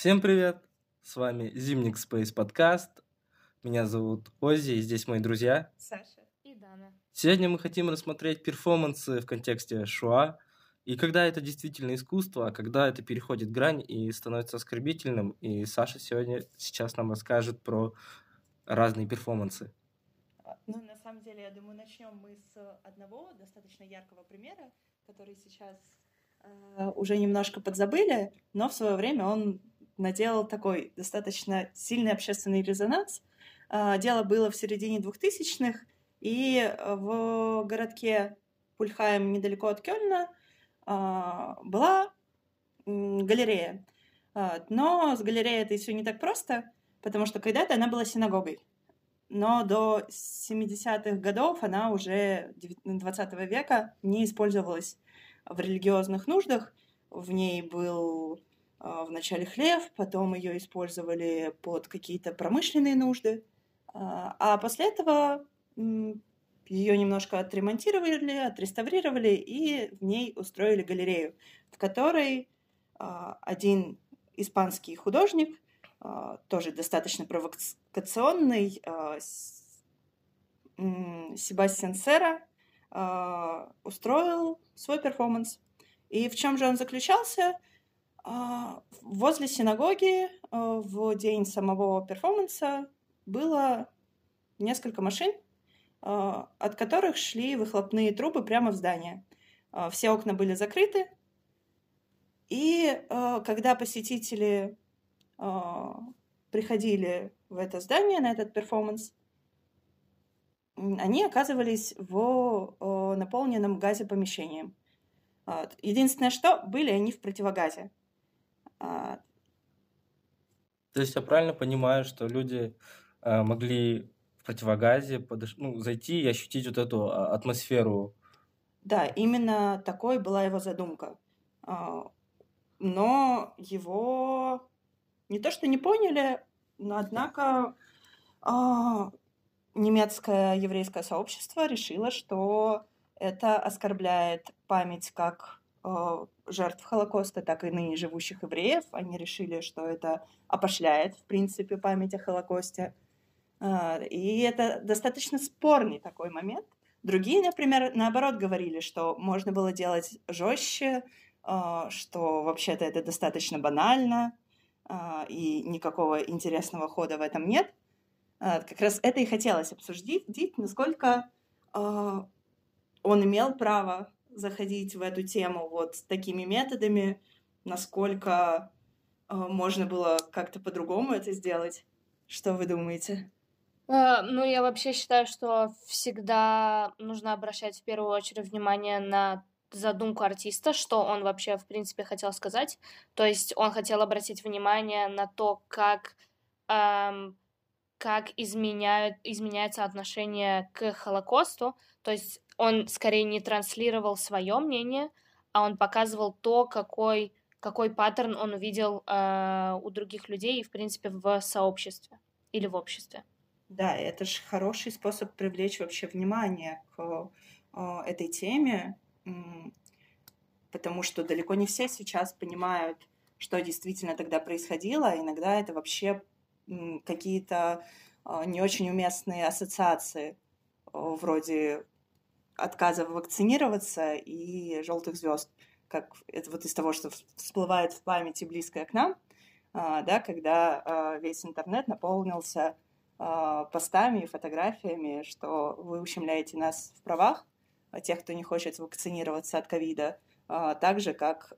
Всем привет! С вами Зимник Space подкаст. Меня зовут Ози, и здесь мои друзья. Саша и Дана. Сегодня мы хотим рассмотреть перформансы в контексте Шуа, и когда это действительно искусство, а когда это переходит грань и становится оскорбительным. И Саша сегодня сейчас нам расскажет про разные перформансы. А, ну, на самом деле, я думаю, начнем мы с одного достаточно яркого примера, который сейчас э, уже немножко подзабыли, но в свое время он наделал такой достаточно сильный общественный резонанс. Э, дело было в середине 2000-х, и в городке Пульхайм недалеко от Кёльна э, была галерея. Э, но с галереей это все не так просто, потому что когда-то она была синагогой но до 70-х годов она уже 20 века не использовалась в религиозных нуждах. В ней был а, в начале хлев, потом ее использовали под какие-то промышленные нужды, а, а после этого ее немножко отремонтировали, отреставрировали и в ней устроили галерею, в которой а, один испанский художник тоже достаточно провокационный, Себастьян Сера устроил свой перформанс. И в чем же он заключался? Возле синагоги в день самого перформанса было несколько машин, от которых шли выхлопные трубы прямо в здание. Все окна были закрыты, и когда посетители а, приходили в это здание, на этот перформанс, они оказывались в наполненном газе помещении. Единственное, что были они в противогазе. А, То есть я правильно понимаю, что люди а, могли в противогазе подош... ну, зайти и ощутить вот эту атмосферу? Да, именно такой была его задумка. Но его не то, что не поняли, но однако а, немецкое еврейское сообщество решило, что это оскорбляет память как э, жертв Холокоста, так и ныне живущих евреев. Они решили, что это опошляет, в принципе, память о Холокосте. Э, и это достаточно спорный такой момент. Другие, например, наоборот говорили, что можно было делать жестче, э, что вообще-то это достаточно банально, а, и никакого интересного хода в этом нет. А, как раз это и хотелось обсудить, насколько а, он имел право заходить в эту тему вот такими методами, насколько можно было как-то по-другому это сделать. Что вы думаете? Ну, я вообще считаю, что всегда нужно обращать в первую очередь внимание на задумку артиста, что он вообще, в принципе, хотел сказать. То есть он хотел обратить внимание на то, как, эм, как изменяют, изменяется отношение к Холокосту. То есть он скорее не транслировал свое мнение, а он показывал то, какой, какой паттерн он увидел э, у других людей и, в принципе, в сообществе или в обществе. Да, это же хороший способ привлечь вообще внимание к э, этой теме, потому что далеко не все сейчас понимают, что действительно тогда происходило. Иногда это вообще какие-то а, не очень уместные ассоциации, вроде отказа вакцинироваться и желтых звезд, как это вот из того, что всплывает в памяти близкое к нам, а, да, когда а, весь интернет наполнился постами и фотографиями, что вы ущемляете нас в правах, тех, кто не хочет вакцинироваться от ковида, так же, как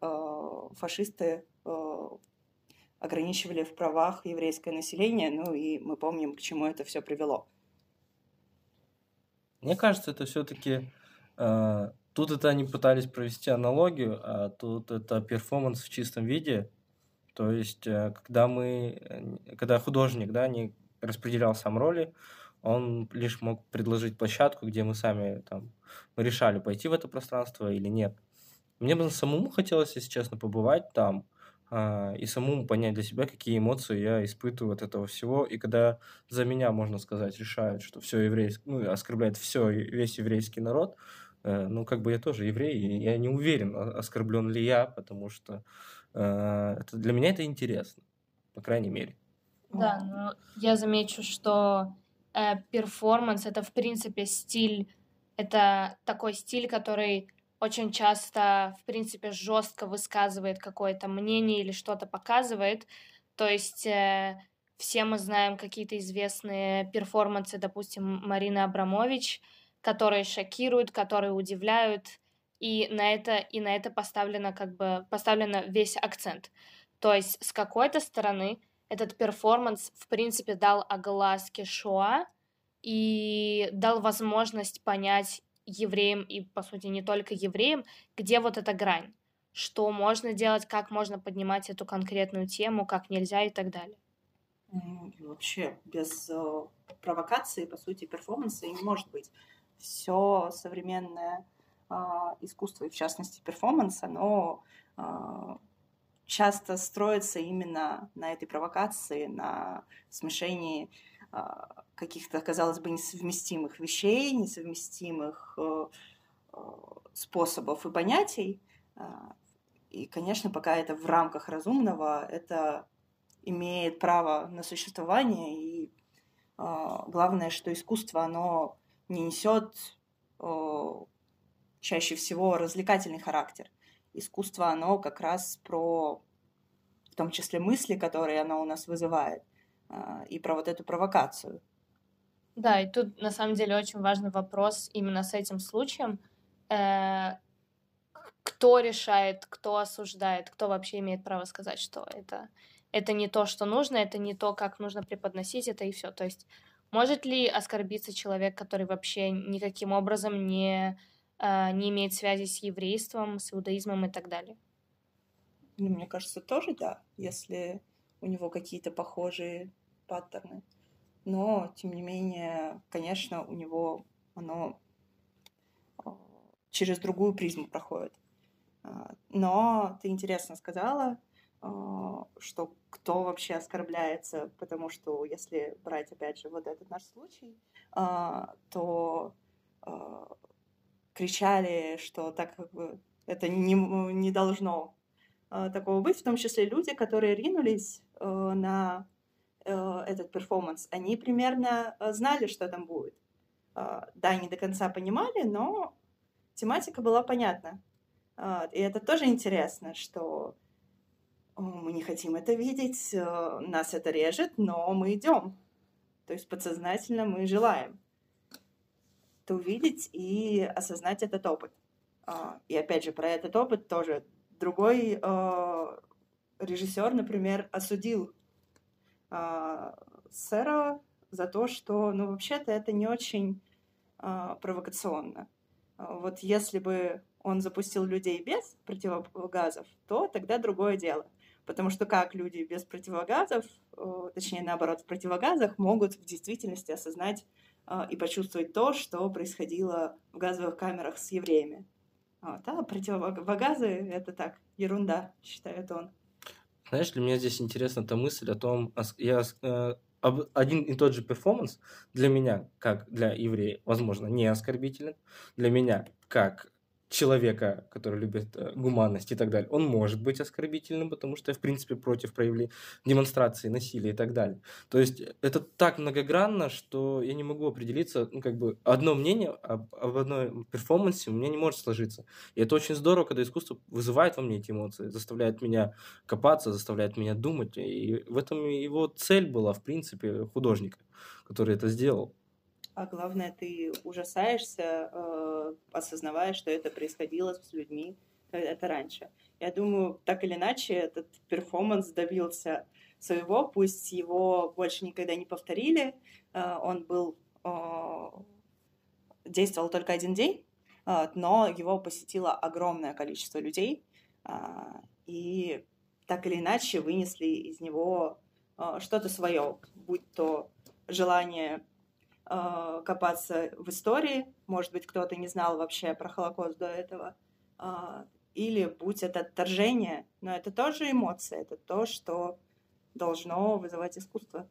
фашисты ограничивали в правах еврейское население, ну и мы помним, к чему это все привело. Мне кажется, это все-таки э, тут это они пытались провести аналогию, а тут это перформанс в чистом виде. То есть, э, когда мы, э, когда художник, да, не распределял сам роли, он лишь мог предложить площадку, где мы сами там мы решали, пойти в это пространство или нет. Мне бы самому хотелось, если честно, побывать там а, и самому понять для себя, какие эмоции я испытываю от этого всего. И когда за меня, можно сказать, решают, что все еврейское, ну, оскорбляет все, весь еврейский народ, э, ну, как бы я тоже еврей, и я не уверен, оскорблен ли я, потому что э, это, для меня это интересно. по крайней мере. Да, но я замечу, что э, перформанс это в принципе стиль, это такой стиль, который очень часто, в принципе, жестко высказывает какое-то мнение или что-то показывает. То есть э, все мы знаем какие-то известные перформансы, допустим, Марины Абрамович, которые шокируют, которые удивляют, и на это и на это поставлено как бы поставлено весь акцент. То есть с какой-то стороны этот перформанс в принципе дал огласке Шоа и дал возможность понять евреям и, по сути, не только евреям, где вот эта грань, что можно делать, как можно поднимать эту конкретную тему, как нельзя и так далее. Вообще, без э, провокации, по сути, перформанса не может быть. Все современное э, искусство, и в частности перформанс, оно э, часто строится именно на этой провокации, на смешении а, каких-то, казалось бы, несовместимых вещей, несовместимых э, э, способов и понятий. А, и, конечно, пока это в рамках разумного, это имеет право на существование. И а, главное, что искусство, оно не несет чаще всего развлекательный характер. Искусство, оно как раз про, в том числе, мысли, которые оно у нас вызывает. А, и про вот эту провокацию. Да, и тут на самом деле очень важный вопрос именно с этим случаем. Э, кто решает, кто осуждает, кто вообще имеет право сказать, что это, это не то, что нужно, это не то, как нужно преподносить это и все. То есть может ли оскорбиться человек, который вообще никаким образом не, э, не имеет связи с еврейством, с иудаизмом и так далее? Ну, мне кажется, тоже да, если у него какие-то похожие паттерны. Но, тем не менее, конечно, у него оно а, через другую призму проходит. А, но ты интересно сказала, а, что кто вообще оскорбляется, потому что если брать, опять же, вот этот наш случай, то кричали, что так как бы это не, не должно такого быть, в том числе люди, которые ринулись на Э, этот перформанс, они примерно э, знали, что там будет. А, да, не до конца понимали, но тематика была понятна. И это тоже интересно, что мы не хотим это видеть, э, нас это режет, но мы идем. То есть подсознательно мы желаем это увидеть и осознать этот опыт. А, и опять же, про этот опыт тоже другой режиссер, например, осудил а, сэра за то, что, ну, вообще-то это не очень а, провокационно. Вот если бы он запустил людей без противогазов, то тогда другое дело. Потому что как люди без противогазов, точнее, наоборот, в противогазах могут в действительности осознать и почувствовать то, что происходило в газовых камерах с евреями. Вот, а противогазы — это так, ерунда, считает он. Знаешь, для меня здесь интересна та мысль о том, я э, один и тот же перформанс для меня, как для еврея, возможно, не оскорбителен, для меня, как человека, который любит э, гуманность и так далее, он может быть оскорбительным, потому что я, в принципе, против проявления демонстрации насилия и так далее. То есть это так многогранно, что я не могу определиться, ну, как бы, одно мнение об, об одной перформансе у меня не может сложиться. И это очень здорово, когда искусство вызывает во мне эти эмоции, заставляет меня копаться, заставляет меня думать. И в этом его цель была, в принципе, художника, который это сделал а главное, ты ужасаешься, э, осознавая, что это происходило с людьми это раньше. Я думаю, так или иначе, этот перформанс добился своего, пусть его больше никогда не повторили. Э, он был э, действовал только один день, э, но его посетило огромное количество людей, э, и так или иначе вынесли из него э, что-то свое, будь то желание э, копаться в истории, может быть, кто-то не знал вообще про Холокост до этого, э, или будь это отторжение, но это тоже эмоция, это то, что должно вызывать искусство.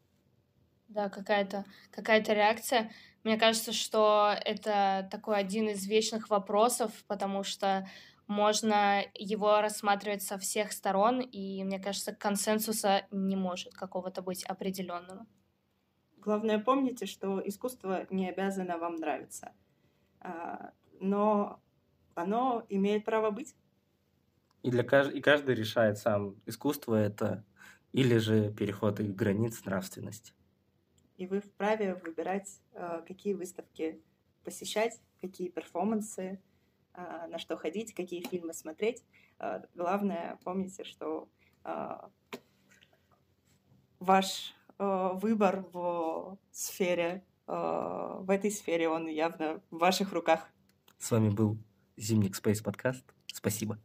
Да, какая-то какая реакция. Мне кажется, что это такой один из вечных вопросов, потому что можно его рассматривать со всех сторон, и, мне кажется, консенсуса не может какого-то быть определенного. Главное, помните, что искусство не обязано вам нравиться, а, но оно имеет право быть. И, для кажд... и каждый решает сам, искусство это или же переход их границ нравственности. И вы вправе выбирать, а, какие выставки посещать, какие перформансы, а, на что ходить, какие фильмы смотреть. Главное, помните, что ваш выбор в сфере, в этой сфере, он явно в ваших руках. С вами был Зимник Space подкаст. Спасибо.